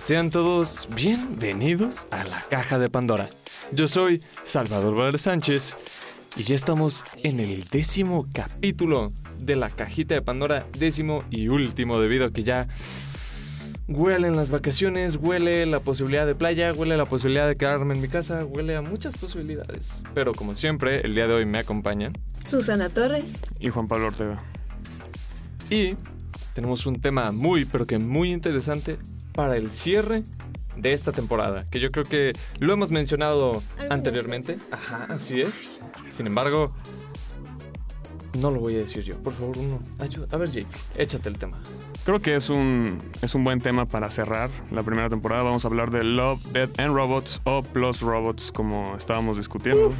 Sean todos bienvenidos a la Caja de Pandora. Yo soy Salvador Valera Sánchez y ya estamos en el décimo capítulo de la Cajita de Pandora, décimo y último debido a que ya huelen las vacaciones, huele la posibilidad de playa, huele la posibilidad de quedarme en mi casa, huele a muchas posibilidades. Pero como siempre, el día de hoy me acompañan Susana Torres. Y Juan Pablo Ortega. y tenemos un tema muy, pero que muy interesante para el cierre de esta temporada, que yo creo que lo hemos mencionado Algunas anteriormente. veces. Ajá, así es. Sin embargo, no lo voy a decir yo. Por favor, uno. ayuda. A ver, Jake, échate el tema. Creo que es un, es un buen tema para cerrar la primera temporada. Vamos a hablar de Love, Dead and Robots o Plus Robots, como estábamos discutiendo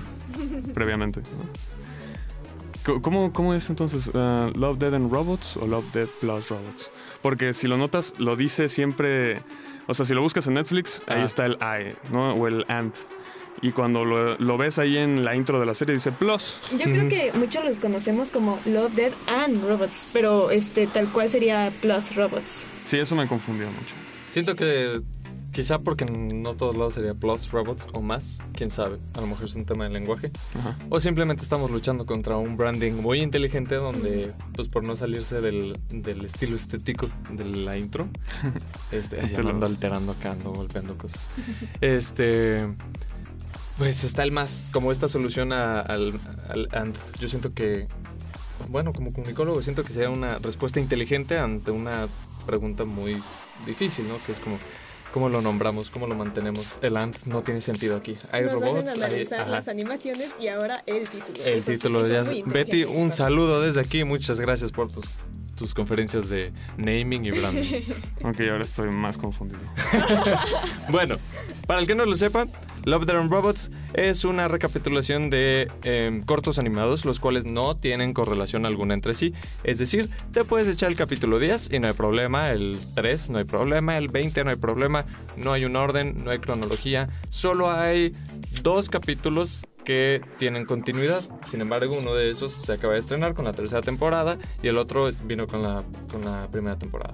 previamente. ¿no? ¿Cómo, ¿Cómo es entonces? Uh, ¿Love, Dead and Robots o Love, Dead Plus Robots? Porque si lo notas, lo dice siempre... O sea, si lo buscas en Netflix, ahí Ah. está el I, ¿no? O el AND. Y cuando lo, lo ves ahí en la intro de la serie, dice Plus. Yo creo que muchos los conocemos como Love, Dead and Robots, pero este tal cual sería Plus Robots. Sí, eso me confundió mucho. Siento que quizá porque no todos lados sería Plus Robots o más, quién sabe. A lo mejor es un tema de lenguaje. Ajá. O simplemente estamos luchando contra un branding muy inteligente donde, pues por no salirse del, del estilo estético de la intro, este, Te ya ando alterando acá, ando golpeando cosas. Este, pues está el más, como esta solución a- al, al and. Yo siento que, bueno, como comunicólogo, siento que sería una respuesta inteligente ante una pregunta muy difícil, ¿no? Que es como, ¿cómo lo nombramos? ¿Cómo lo mantenemos? El and no tiene sentido aquí. Hay Nos robots, hacen hay- analizar ajá. las animaciones y ahora el título. El Eso es- título eso es ya. muy Betty, un saludo desde aquí. Muchas gracias por tus, tus conferencias de naming y branding. Aunque ahora estoy más confundido. bueno, para el que no lo sepa, Love, Death and Robots es una recapitulación de em, cortos animados, los cuales no tienen correlación alguna entre sí. Es decir, te puedes echar el capítulo 10 y no hay problema, el 3 no hay problema, el 20 no hay problema, no hay un orden, no hay cronología, solo hay dos capítulos que tienen continuidad. Sin embargo, uno de esos se acaba de estrenar con la tercera temporada y el otro vino con la, con la primera temporada.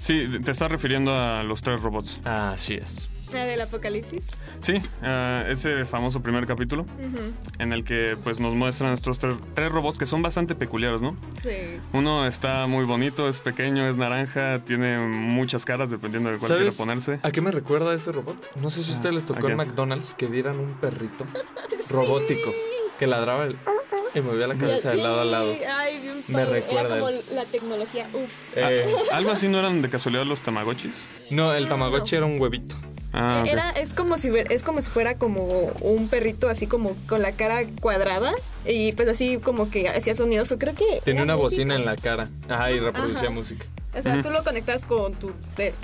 Sí, te estás refiriendo a los tres robots. Así es. ¿La del apocalipsis? Sí, ah, ese famoso primer capítulo en el que pues nos muestran estos tres, tres robots que son bastante peculiares, ¿no? Sí. Uno está muy bonito, es pequeño, es naranja, tiene muchas caras dependiendo de cuál quiera ¿Sabes ponerse. ¿A qué me recuerda ese robot? No sé si a ustedes les tocó ¿a en? McDonald's que dieran un perrito robótico que ladraba el y movía la cabeza de lado a lado. Ay, bien Me padre. recuerda Era como la tecnología. Uf. Eh, ¿Algo así no eran de casualidad los tamagotchis? no, el Tamagotchi era un huevito. Ah, ok. Era, es como si es como si fuera como un perrito así como con la cara cuadrada y pues así como que hacía sonidos. O creo que Tenía una bocina en la cara. Ajá, y reproducía Ajá. música. O sea, tú lo conectas con tu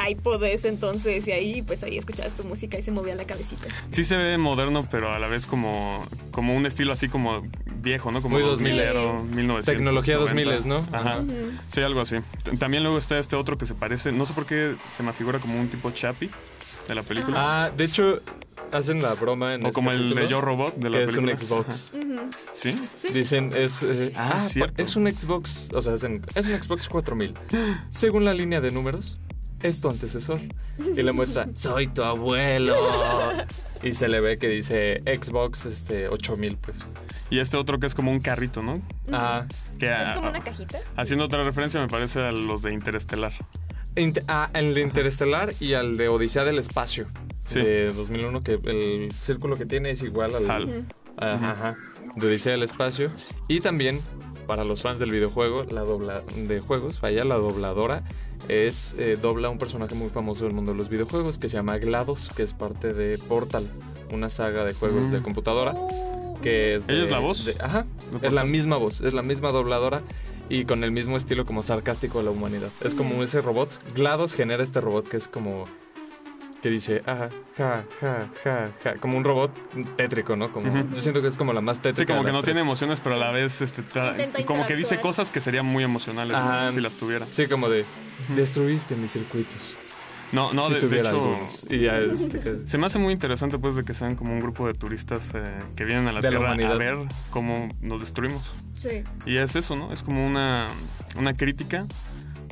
iPod ese entonces y ahí pues ahí escuchabas tu música y se movía la cabecita. Sí se ve moderno, pero a la vez como, como un estilo así como viejo, ¿no? Como Muy 2000 2000. ero, 1900. Tecnología 2000, ¿no? Ajá. Ajá. Sí, algo así. T- También luego está este otro que se parece, no sé por qué se me figura como un tipo Chappie de la película. Ah, de hecho, hacen la broma en o ese como el de Yo Robot de la que es un película. Xbox. ¿Sí? Sí. Dicen, es. eh, Ah, ah, cierto. Es un Xbox. O sea, es, en- es un Xbox 4000. Según la línea de números, es tu antecesor. Y le muestra, soy tu abuelo. Y se le ve que dice Xbox este, 8000, pues. Y este otro que es como un carrito, ¿no? Ah, Que Es ah, como una cajita. haciendo otra referencia me parece a los de Interestelar. Ah, el de Interestelar y al de Odisea del Espacio. Sí. De 2001, que el círculo que tiene es igual al. Hal. Ajá, ajá, de Odisea del Espacio. Y también, para los fans del videojuego, la dobla de juegos, vaya, la dobladora es eh, dobla un personaje muy famoso del mundo de los videojuegos que se llama GLaDOS, que es parte de Portal, una saga de juegos Mm. de computadora. Que es de- ¿Ella es la voz? de- ajá, ¿De es la misma voz, es la misma dobladora y con el mismo estilo como sarcástico de la humanidad. Es como ese robot. GLaDOS genera este robot que es como que dice, ajá, ja, ja, ja, ja, como un robot tétrico, ¿no? Como. Yo siento que es como la más tétrica. Sí, como de que las no tiene emociones, pero a la vez este, como que dice cosas que serían muy emocionales si las tuviera. Sí, como de, destruiste mis circuitos. No, no, si de, hecho. Y ya, se me hace muy interesante pues de que sean como un grupo de turistas eh, que vienen a la De la Tierra a ver cómo nos destruimos. Sí. Y es eso, ¿no? Es como una, una crítica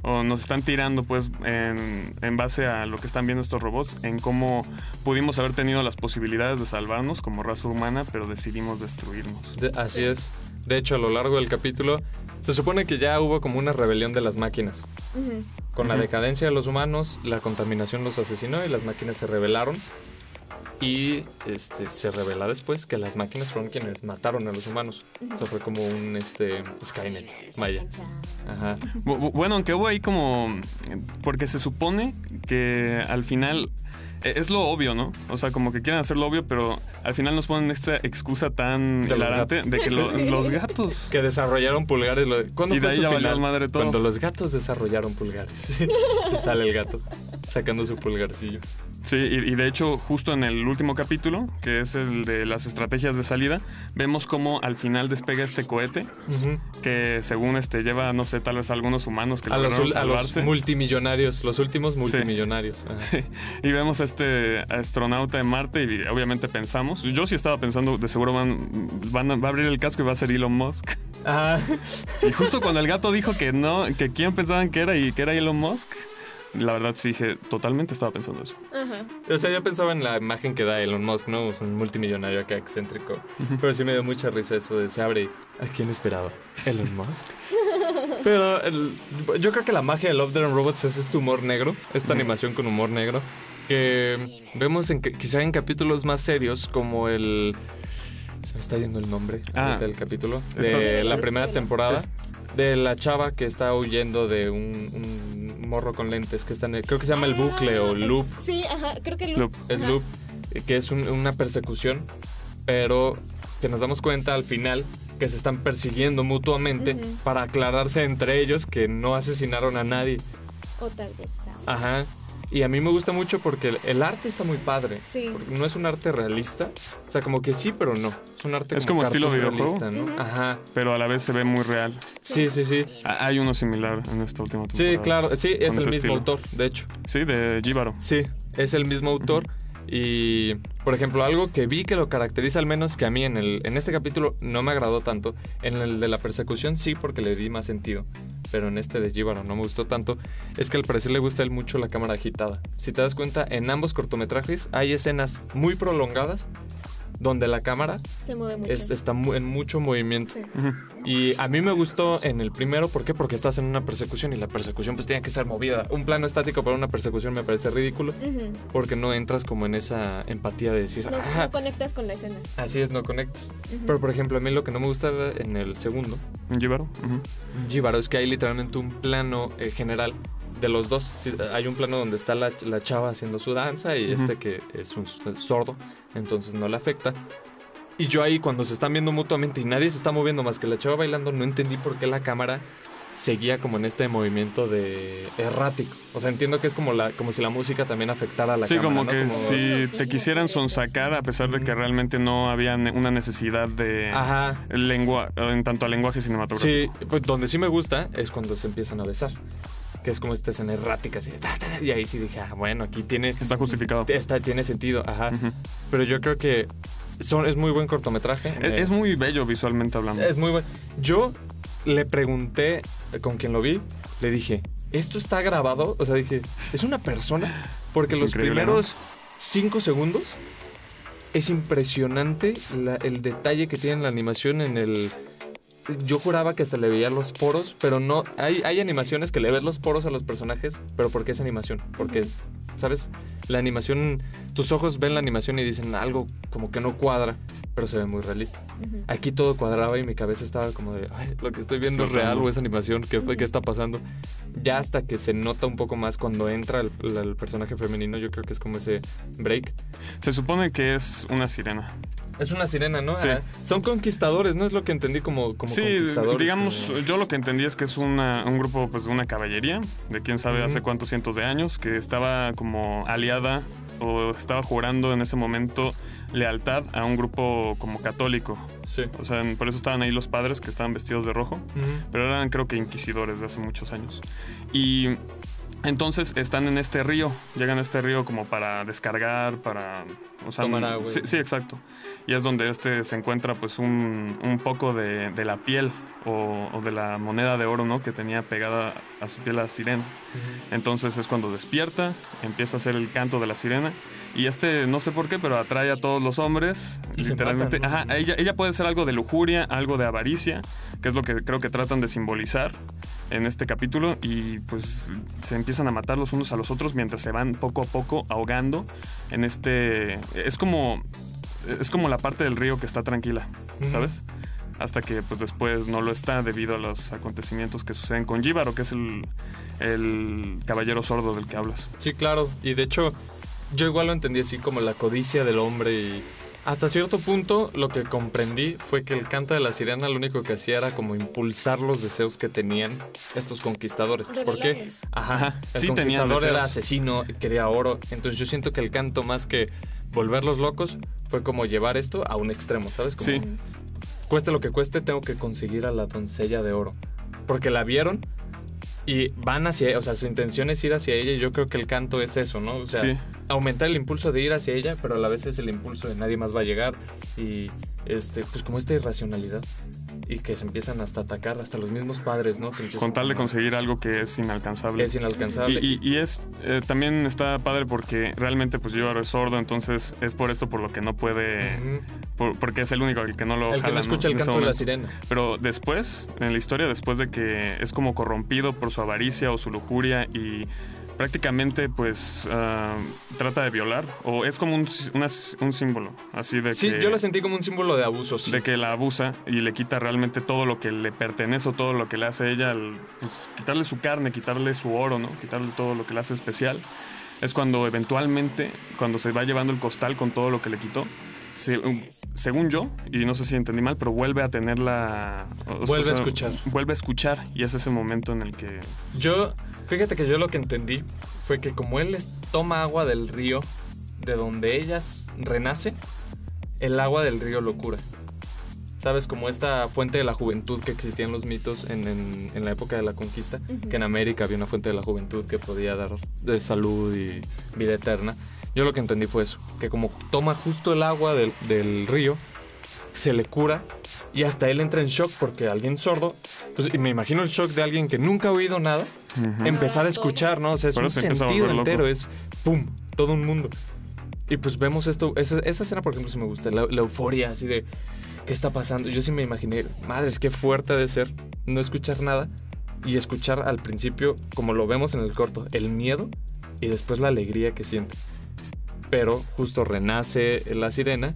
o nos están tirando pues en, en base a lo que están viendo estos robots, en cómo pudimos haber tenido las posibilidades de salvarnos como raza humana, pero decidimos destruirnos. De- así es. De hecho, a lo largo del capítulo, se supone que ya hubo como una rebelión de las máquinas. Con la decadencia de los humanos, la contaminación los asesinó y las máquinas se rebelaron. Y este, se revela después que las máquinas fueron quienes mataron a los humanos. O sea, fue como un este, Skynet. Vaya. Ajá. Bu- bu- Bueno, aunque hubo ahí como... Porque se supone que al final... e- Es lo obvio, ¿no? O sea, como que quieren hacer lo obvio, pero al final nos ponen esta excusa tan De hilarante de que lo- los gatos... Que desarrollaron pulgares. lo- ¿Cuándo Y de fue ahí su ya valió final? madre todo. Cuando los gatos desarrollaron pulgares. Y sale el gato sacando su pulgarcillo. Sí, y, de hecho, justo en el último capítulo, que es el de las estrategias de salida, vemos cómo al final despega este cohete, que según este lleva, no sé, tal vez a algunos humanos que A los, lograron ul- a los salvarse. multimillonarios, los últimos multimillonarios. Ajá. y vemos a este astronauta en Marte y obviamente pensamos, yo sí estaba pensando, de seguro van, van a, va a abrir el casco y va a ser Elon Musk. Ajá. Y justo cuando el gato dijo que no, que quién pensaban que era y que era Elon Musk, la verdad sí dije, totalmente estaba pensando eso. Ajá. O sea, yo pensaba en la imagen que da Elon Musk, ¿no? Es un multimillonario acá excéntrico. Pero sí me dio mucha risa eso de se abre. y, ¿A quién esperaba? ¿Elon Musk? Pero el- yo creo que la magia de Love, Death and Robots es este humor negro, esta animación con humor negro, que vemos en que- quizá en capítulos más serios como el... Se me está yendo el nombre Ah. del capítulo. De la primera temporada. De la chava que está huyendo de un, un morro con lentes que está en el- Creo que se llama el bucle o Ah, es- loop. Sí, ajá, creo que loop. Loop. Es Ajá. Loop, eh, que es un- una persecución, pero que nos damos cuenta al final que se están persiguiendo mutuamente para aclararse entre ellos que no asesinaron a nadie. O tal vez. Ajá. Y a mí me gusta mucho porque el, el arte está muy padre. Sí. Porque no es un arte realista. O sea, como que sí, pero no. Es un arte Es como estilo cartoon videojuego. realista, ¿no? Ajá. Pero a la vez se ve muy real. Sí, sí, sí. Ah, Hay uno similar en esta última temporada. Sí, claro. Sí, es el mismo estilo. autor, de hecho. Sí, de Jíbaro. Sí, es el mismo autor. Y, por ejemplo, algo que vi que lo caracteriza al menos que a mí en, el, en este capítulo no me agradó tanto. En el de la persecución sí, porque le di más sentido. Pero en este de Jíbaro no me gustó tanto. Es que al parecer le gusta a él mucho la cámara agitada. Si te das cuenta, en ambos cortometrajes hay escenas muy prolongadas donde la cámara Se mueve mucho. es- está mu- en mucho movimiento. Sí. Y a mí me gustó en el primero, ¿por qué? Porque estás en una persecución y la persecución pues tiene que ser movida. Un plano estático para una persecución me parece ridículo porque no entras como en esa empatía de decir, No, "Ah, no conectas con la escena. así es, no conectas. Pero por ejemplo, a mí lo que no me gusta en el segundo, Jíbaro. ujú. Jíbaro, es que hay literalmente un plano eh, general de los dos. Sí, hay un plano donde está la, la chava haciendo su danza y este que es un sordo, entonces no le afecta. Y yo ahí cuando se están viendo mutuamente y nadie se está moviendo más que la chava bailando, no entendí por qué la cámara seguía como en este movimiento de errático. O sea, entiendo que es como la como si la música también afectara a la Sí, cámara. como ¿no? que Como- si te quisieran sonsacar a pesar de que realmente no había una necesidad de Aja. lengua en tanto a lenguaje cinematográfico. Sí, pues donde sí me gusta es cuando se empiezan a besar. Que es como esta escena errática, así de ta, ta, ta, y ahí sí dije, ah, bueno, aquí tiene, Está justificado. está, tiene sentido, ajá. Pero yo creo que son, es muy buen cortometraje. Es, eh, es muy bello visualmente hablando. es muy buen. Yo le pregunté con quien lo vi, le dije, ¿esto está grabado? O sea, dije, ¿es una persona? Porque Es los primeros cinco segundos es impresionante la- el detalle que tiene la animación en el... Yo juraba que hasta le veía los poros, pero no. Hay, hay animaciones que le ves los poros a los personajes, pero ¿por qué es animación? Porque, ¿sabes? La animación, tus ojos ven la animación y dicen algo como que no cuadra, pero se ve muy realista. Aquí todo cuadraba y mi cabeza estaba como de, "Ay, lo que estoy viendo es real o es animación, ¿qué, qué está pasando? Ya hasta que se nota un poco más cuando entra el, el- el personaje femenino, yo creo que es como ese break. Se supone que es una sirena. Es una sirena, ¿no? Sí. Ah, son conquistadores, ¿no? Es lo que entendí como, como sí, conquistadores. digamos, como- yo lo que entendí es que es una- un grupo pues de una caballería, de quién sabe hace cuántos cientos de años, que estaba como aliada o estaba jurando en ese momento lealtad a un grupo como católico. Sí. O sea, por eso estaban ahí los padres que estaban vestidos de rojo. Pero eran creo que inquisidores de hace muchos años. Y Entonces están en este río, llegan a este río como para descargar, para... O sea, Tomar agua. Sí, sí, exacto. Y es donde este se encuentra pues un, un poco de, de la piel o, o de la moneda de oro, ¿no? Que tenía pegada a su piel la sirena. Entonces es cuando despierta, empieza a hacer el canto de la sirena. Y este, no sé por qué, pero atrae a todos los hombres. Y literalmente. matan, ¿no? Ajá, ella, ella puede ser algo de lujuria, algo de avaricia, que es lo que creo que tratan de simbolizar en este capítulo. Y pues se empiezan a matar los unos a los otros mientras se van poco a poco ahogando en este. Es como. Es como la parte del río que está tranquila. ¿sabes? Hasta que pues después no lo está debido a los acontecimientos que suceden con Jíbaro, que es el, el caballero sordo del que hablas. Sí, claro. Y de hecho, yo igual lo entendí así como la codicia del hombre y hasta cierto punto lo que comprendí fue que el canto de la sirena lo único que hacía era como impulsar los deseos que tenían estos conquistadores. Porque, Revelarles. ajá, el sí conquistador era asesino, quería oro. Entonces yo siento que el canto más que volverlos locos fue como llevar esto a un extremo, ¿sabes? Como, Sí. cueste lo que cueste, tengo que conseguir a la doncella de oro. Porque la vieron y van hacia, o sea, su intención es ir hacia ella y yo creo que el canto es eso, ¿no? O sea, Sí. Aumentar el impulso de ir hacia ella, pero a la vez es el impulso de nadie más va a llegar y este, pues como esta irracionalidad y que se empiezan hasta a atacar, hasta los mismos padres, ¿no? Que Con tal de conseguir algo que es inalcanzable. es inalcanzable. Y, y- y es eh, también está padre porque realmente pues Jíbaro es sordo, entonces es por esto por lo que no puede, Ujú. por- porque es el único el que no lo el que jala, no escucha el En ese canto de la sirena. Pero después, en la historia, después de que es como corrompido por su avaricia o su lujuria y prácticamente pues ah, trata de violar, o es como un, sí- una- un símbolo, así de Sí, que... yo la sentí como un símbolo de abuso, sí. de que la abusa y le quita realmente todo lo que le pertenece o todo lo que le hace a ella, el- pues, quitarle su carne, quitarle su oro, ¿no? Quitarle todo lo que le hace especial. Es cuando eventualmente, cuando se va llevando el costal con todo lo que le quitó, se- um, según yo, y no sé si entendí mal, pero vuelve a tener la... o- o Vuelve a escuchar. Vuelve a escuchar y es ese momento en el que... Yo, fíjate que yo lo que entendí fue que como él les toma agua del río de donde ellas renace, el agua del río lo cura. ¿Sabes? Como esta fuente de la juventud que existía en los mitos en, en- en la época de la conquista, que en América había una fuente de la juventud que podía dar de salud y vida eterna. Yo lo que entendí fue eso, que como toma justo el agua del, del río, se le cura y hasta él entra en shock porque alguien sordo, pues, y me imagino el shock de alguien que nunca ha oído nada, empezar a escuchar, ¿no? O sea, es Por un se sentido entero, es pum, todo un mundo. Y pues vemos esto, esa, esa escena por ejemplo sí me gusta, la, la euforia así de, ¿qué está pasando? Yo sí me imaginé, madres, qué fuerte ha de ser no escuchar nada y escuchar al principio, como lo vemos en el corto, el miedo y después la alegría que siente. Pero justo renace la sirena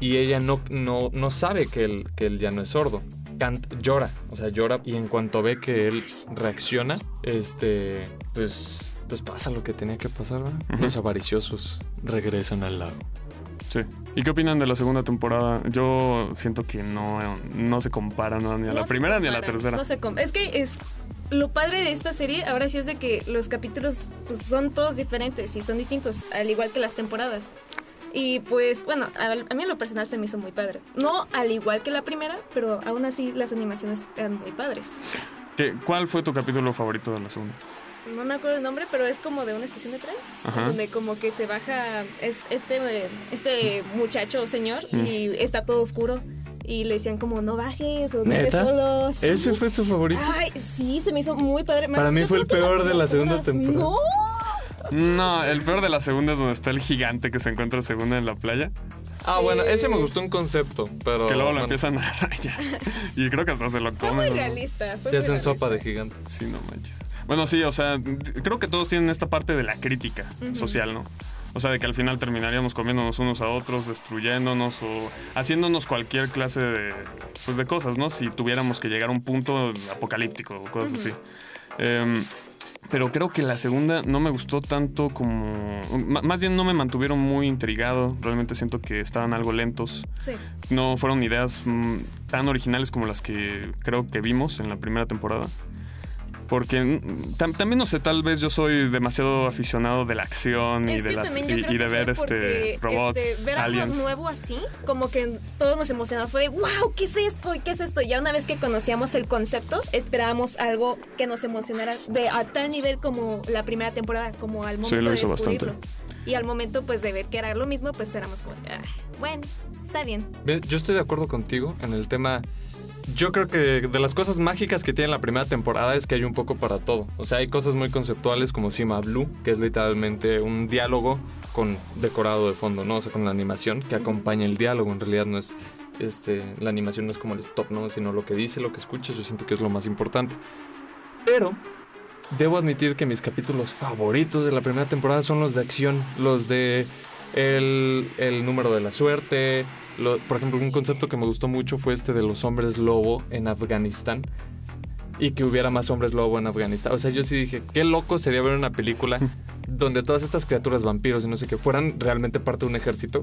y ella no, no, no sabe que él, que él ya no es sordo. Cant- llora, o sea, llora y en cuanto ve que él reacciona, este, pues, pues pasa lo que tenía que pasar, ¿verdad? Los avariciosos regresan al lago. Sí. ¿Y qué opinan de la segunda temporada? Yo siento que no, no se compara ¿no? ni a la No primera ni a la tercera. No se es que es lo padre de esta serie ahora sí es de que los capítulos pues, son todos diferentes y son distintos, al igual que las temporadas. Y pues, bueno, a, a mí en lo personal se me hizo muy padre. No al igual que la primera, pero aún así las animaciones eran muy padres. ¿Qué- ¿Cuál fue tu capítulo favorito de la segunda? No me acuerdo el nombre, pero es como de una estación de tren, Ajá. donde como que se baja es- este, este muchacho o señor Mm. y está todo oscuro. Y le decían como, no bajes o no solos. ¿Ese fue tu favorito? Ay, sí, se me hizo muy padre. Más- Para mí fue el peor de la segunda temporada. No. No, el peor de la segunda es donde está el gigante que se encuentra segunda en la playa. Ah, bueno, ese me gustó un concepto, pero... Que luego lo bueno, empiezan a rayar. Y creo que hasta se lo Fue comen. muy ¿no? realista. fue Se muy hacen sopa de gigante. Sí, no manches. Bueno, sí, o sea, creo que todos tienen esta parte de la crítica social, ¿no? O sea, de que al final terminaríamos comiéndonos unos a otros, destruyéndonos o haciéndonos cualquier clase de, pues, de cosas, ¿no? Si tuviéramos que llegar a un punto apocalíptico o cosas así. Em, pero creo que la segunda no me gustó tanto como... Más bien no me mantuvieron muy intrigado. Realmente siento que estaban algo lentos. Sí. No fueron ideas mm, tan originales como las que creo que vimos en la primera temporada. Porque mm, tam- también no sé, tal vez yo soy demasiado aficionado de la acción y Es de que las y, y de ver este porque, robots, este, ver algo aliens. nuevo así, como que todos nos emocionamos. Fue de, wow, ¿qué es esto? ¿Qué es esto? Y ya una vez que conocíamos el concepto, esperábamos algo que nos emocionara de a tal nivel como la primera temporada, como al momento Sí, lo de hizo descubrirlo. bastante. Y al momento pues de ver que era lo mismo, pues éramos como, "Ah, bueno, está bien. Yo estoy de acuerdo contigo en el tema. Yo creo que de las cosas mágicas que tiene la primera temporada es que hay un poco para todo. O sea, hay cosas muy conceptuales como Sima Blue, que es literalmente un diálogo con decorado de fondo, ¿no? O sea, con la animación que acompaña el diálogo. En realidad no es. Este, la animación no es como el top, ¿no? Sino lo que dice, lo que escuchas. Yo siento que es lo más importante. Pero debo admitir que mis capítulos favoritos de la primera temporada son los de acción, los de el, el número de la suerte. Lo- por ejemplo, un concepto que me gustó mucho fue este de los hombres lobo en Afganistán. Y que hubiera más hombres lobo en Afganistán. O sea, yo sí dije, qué loco sería ver una película donde todas estas criaturas vampiros y no sé qué fueran realmente parte de un ejército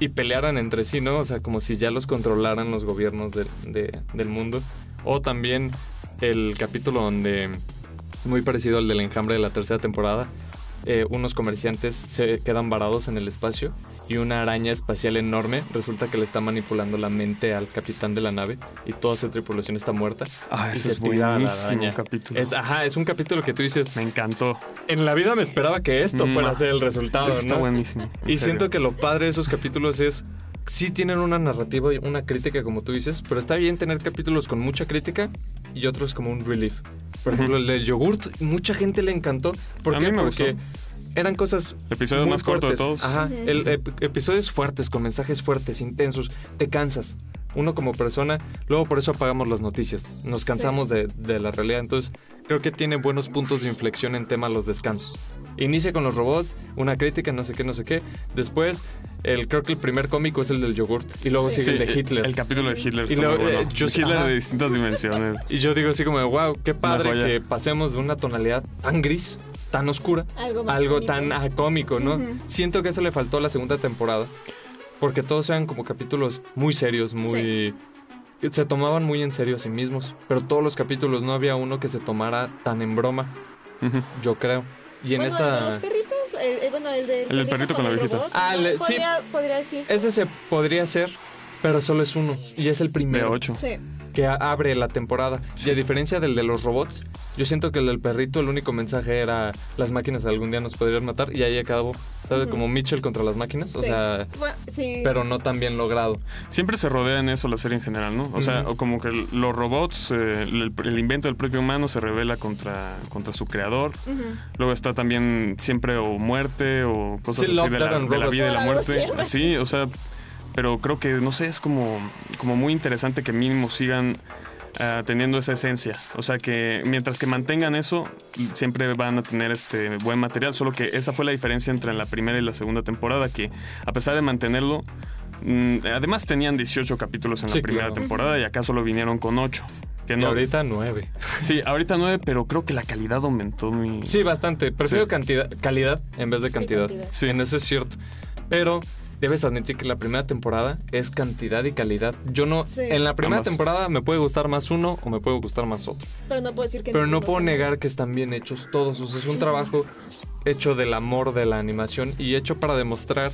y pelearan entre sí, ¿no? O sea, como si ya los controlaran los gobiernos del- de- del mundo. O también el capítulo donde, muy parecido al del enjambre de la tercera temporada, eh, unos comerciantes se quedan varados en el espacio y una araña espacial enorme resulta que le está manipulando la mente al capitán de la nave y toda su tripulación está muerta. Ah, se es buenísimo capítulo. Es, ajá, es un capítulo que tú dices, Me encantó. en la vida me esperaba que esto Mm. fuera a ser el resultado, Está ¿no? buenísimo. en Y serio. siento que lo padre de esos capítulos es. Sí tienen una narrativa y una crítica, como tú dices, pero está bien tener capítulos con mucha crítica y otros como un relief. Por ejemplo, el del yogurt, mucha gente le encantó. ¿Por A qué? mí me Porque gustó. eran cosas. El episodio muy más corto de todos. Ajá. El, ep- episodios fuertes, con mensajes fuertes, intensos. Te cansas. Uno como persona, luego por eso apagamos las noticias. Nos cansamos de, de la realidad. Entonces, creo que tiene buenos puntos de inflexión en tema los descansos. Inicia con los robots, una crítica, no sé qué, no sé qué. Después, el, creo que el primer cómico es el del yogurt. Y luego Sí. sigue Sí, el de Hitler. El capítulo de Hitler Y está luego, muy bueno. eh, yo- Hitler ajá. de distintas dimensiones. Y yo digo así como, wow, qué padre que pasemos de una tonalidad tan gris, tan oscura, Algo más algo cómico. tan ah, cómico, ¿no? Siento que eso le faltó a la segunda temporada. Porque todos eran como capítulos muy serios, muy... que Se tomaban muy en serio a sí mismos. Pero todos los capítulos no había uno que se tomara tan en broma, yo creo. Y en bueno, el de los esta... perritos, el, el- bueno, el, del El perrito con la viejita. Ah, le- sí. podría, decirse. Ese se podría ser, pero solo es uno. Y es el De primero. 8. Sí. Que abre la temporada. Sí. Y a diferencia del de los robots, yo siento que el del perrito, el único mensaje era las máquinas algún día nos podrían matar y ahí acabó, ¿sabes? Como Mitchell contra las máquinas, o Sí. sea, Bueno, sí. pero no tan bien logrado. Siempre se rodea en eso la serie en general, ¿no? O sea, o como que los robots, eh, el, el invento del propio humano se revela contra, contra su creador. Luego está también siempre o muerte o cosas Sí, así de la, de la vida y la muerte. Sí, o sea, pero creo que, no sé, es como, como muy interesante que mínimo sigan ah, teniendo esa esencia. O sea, que mientras que mantengan eso, siempre van a tener este buen material. Solo que esa fue la diferencia entre la primera y la segunda temporada, que a pesar de mantenerlo, mm, además tenían 18 capítulos en Sí, la primera claro. temporada y acá solo vinieron con 8. Que no, ahorita nueve. Sí, ahorita 9, pero creo que la calidad aumentó muy... Sí, bastante. Prefiero Sí. cantidad, calidad en vez de cantidad. cantidad. Sí, en eso es cierto. Pero debes admitir que la primera temporada es cantidad y calidad. Yo no... Sí. En la primera Ambas. temporada me puede gustar más uno o me puede gustar más otro. Pero no puedo decir que Pero no ninguno puedo sea- negar que están bien hechos todos. O sea, es un trabajo hecho del amor de la animación y hecho para demostrar.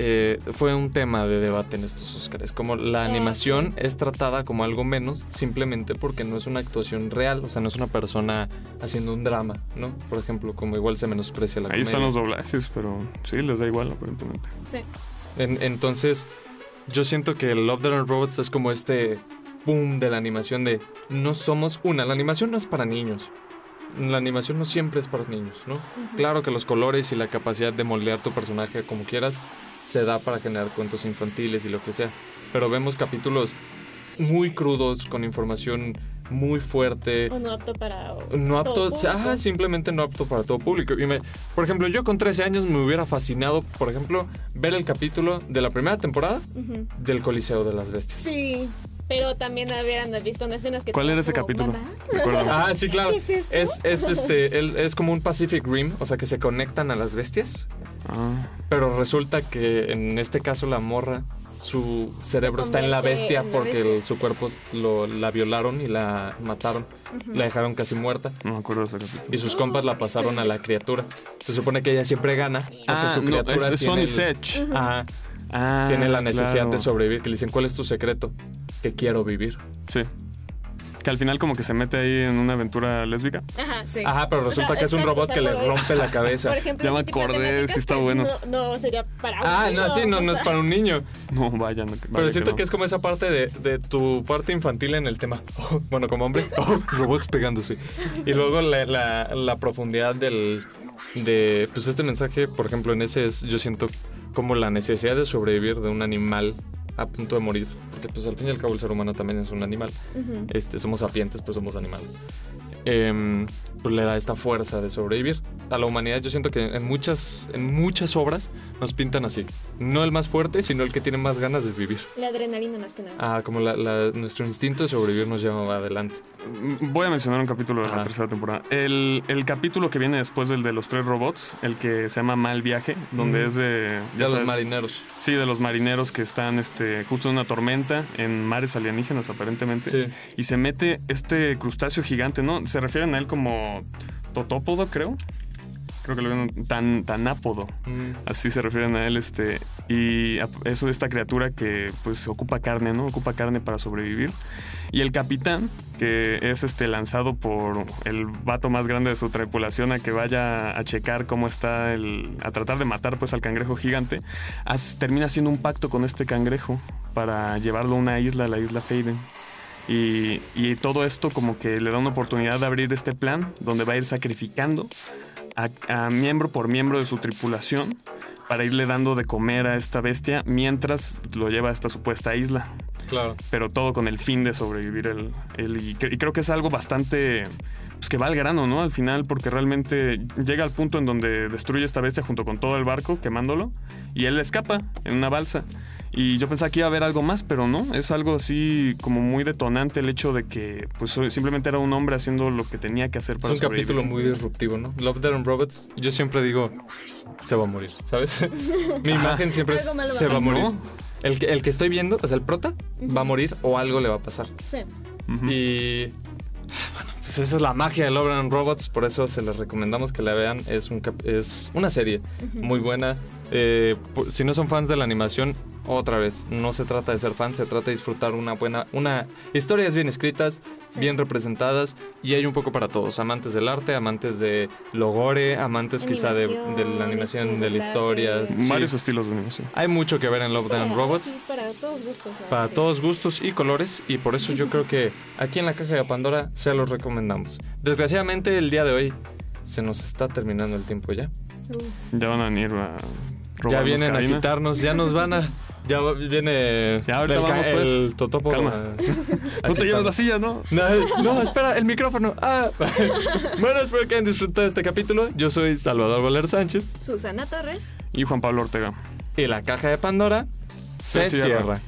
eh, fue un tema de debate en estos Oscars. Como la Ah, animación es tratada como algo menos simplemente porque no es una actuación real. O sea, no es una persona haciendo un drama, ¿no? Por ejemplo, como igual se menosprecia la Ahí están los comedia. doblajes, pero sí, les da igual aparentemente. Sí. En- entonces, yo siento que Love, Death and Robots es como este boom de la animación de no somos una. La animación no es para niños. La animación no siempre es para niños, ¿no? Claro que los colores y la capacidad de moldear tu personaje como quieras se da para generar cuentos infantiles y lo que sea. Pero vemos capítulos muy crudos, con información muy fuerte. O no apto para. No apto, todo simplemente no apto para todo público. Y me- por ejemplo, yo con 13 años me hubiera fascinado, por ejemplo, ver el capítulo de la primera temporada del Coliseo de las Bestias. Sí. Pero también habrían visto unas escenas que. ¿Cuál era ese como, capítulo? Ah, sí, claro. ¿Qué es esto? Es, es, este, el- es como un Pacific Rim, o sea que se conectan a las bestias. Ah, Pero resulta que en este caso la morra su cerebro está en la bestia en la porque bestia. el- su cuerpo lo, la violaron y la mataron. La dejaron casi muerta. No me acuerdo de ese capítulo. Y sus compas la pasaron a la criatura. Se supone que ella siempre gana. Porque Ah, su no, criatura es, es tiene el- Sech. Ajá, Ah, tiene la necesidad claro. de sobrevivir. Que le dicen, ¿cuál es tu secreto? Que quiero vivir. Sí. Que al final como que se mete ahí en una aventura lésbica. Ajá, sí. Ajá, pero O sea, resulta que es un robot o sea, que le rompe la cabeza. Por ejemplo, Ya me acordé, sí está bueno. No, no sería para un Ah, no, niño, sí, no, no es sea, para un niño. No, vaya, no, Pero vaya siento no. que es como esa parte de, de tu parte infantil en el tema. Oh, bueno, como hombre, oh, robots pegándose. Y luego la, la- la profundidad del. De, pues este mensaje, por ejemplo, en ese es, yo siento como la necesidad de sobrevivir de un animal a punto de morir. Porque pues al fin y al cabo el ser humano también es un animal. ujú. Este, somos sapientes, pues somos animales. Em, pues le da esta fuerza de sobrevivir. A la humanidad yo siento que en muchas, en muchas obras nos pintan así. No el más fuerte, sino el que tiene más ganas de vivir. La adrenalina más que nada. Ah, como la- la- nuestro instinto de sobrevivir nos lleva adelante. Voy a mencionar un capítulo de la tercera temporada. El, el capítulo que viene después del de los tres robots, el que se llama Mal Viaje, donde Mm. es de... Ya los sabes, marineros. Sí, de los marineros que están este, justo en una tormenta en mares alienígenas aparentemente. Sí. Y se mete este crustáceo gigante, ¿no? Se refieren a él como totópodo, creo. Creo que lo ven tan, tanápodo. Mm. Así se refieren a él, este. Y a- eso esta criatura que pues ocupa carne, ¿no? Ocupa carne para sobrevivir. Y el capitán, que es este lanzado por el vato más grande de su tripulación a que vaya a checar cómo está el. a tratar de matar pues al cangrejo gigante, haz- termina haciendo un pacto con este cangrejo para llevarlo a una isla, la isla Faden. Y, y todo esto como que le da una oportunidad de abrir este plan donde va a ir sacrificando a, a miembro por miembro de su tripulación para irle dando de comer a esta bestia mientras lo lleva a esta supuesta isla. Claro. Pero todo con el fin de sobrevivir él. y creo que es algo bastante... Pues que va al grano, ¿no? Al final, porque realmente llega al punto en donde destruye esta bestia junto con todo el barco, quemándolo, y él escapa en una balsa. Y yo pensaba que iba a haber algo más, pero no. Es algo así como muy detonante el hecho de que pues simplemente era un hombre haciendo lo que tenía que hacer Es para un capítulo muy disruptivo, ¿no? Love, Death and Robots, yo siempre digo, se va a morir, ¿sabes? Mi imagen siempre es, se va a morir. ¿No? El que, el que estoy viendo, o sea, el prota, va a morir o algo le va a pasar. Sí. Y bueno, pues esa es la magia de Love and Robots, por eso se les recomendamos que la vean. Es, un es una serie muy buena. Eh, si no son fans de la animación, otra vez, no se trata de ser fans, se trata de disfrutar una buena, una historias bien escritas, Sí. bien representadas y hay un poco para todos, amantes del arte, amantes de logore, amantes quizá de, de la animación, este, de la historia. Sí. Varios estilos de animación. Hay mucho que ver en Love, and Robots. sí, para todos gustos. sea, Para sí. todos gustos y colores y por eso yo creo que aquí en la caja de Pandora se los recomendamos. Desgraciadamente el día de hoy se nos está terminando el tiempo ya. Ya van a venir a ya vienen a cabina. quitarnos, ya nos van a... Ya viene Ya, ahorita el, vamos, pues. el totopo. Calma. a- a No te quitarnos. la silla, ¿no? No, no, espera, el micrófono. Ah. bueno, espero que hayan disfrutado de este capítulo. Yo soy Salvador Valer Sánchez Susana Torres. Y Juan Pablo Ortega. y la caja de Pandora se, Se cierra. cierra.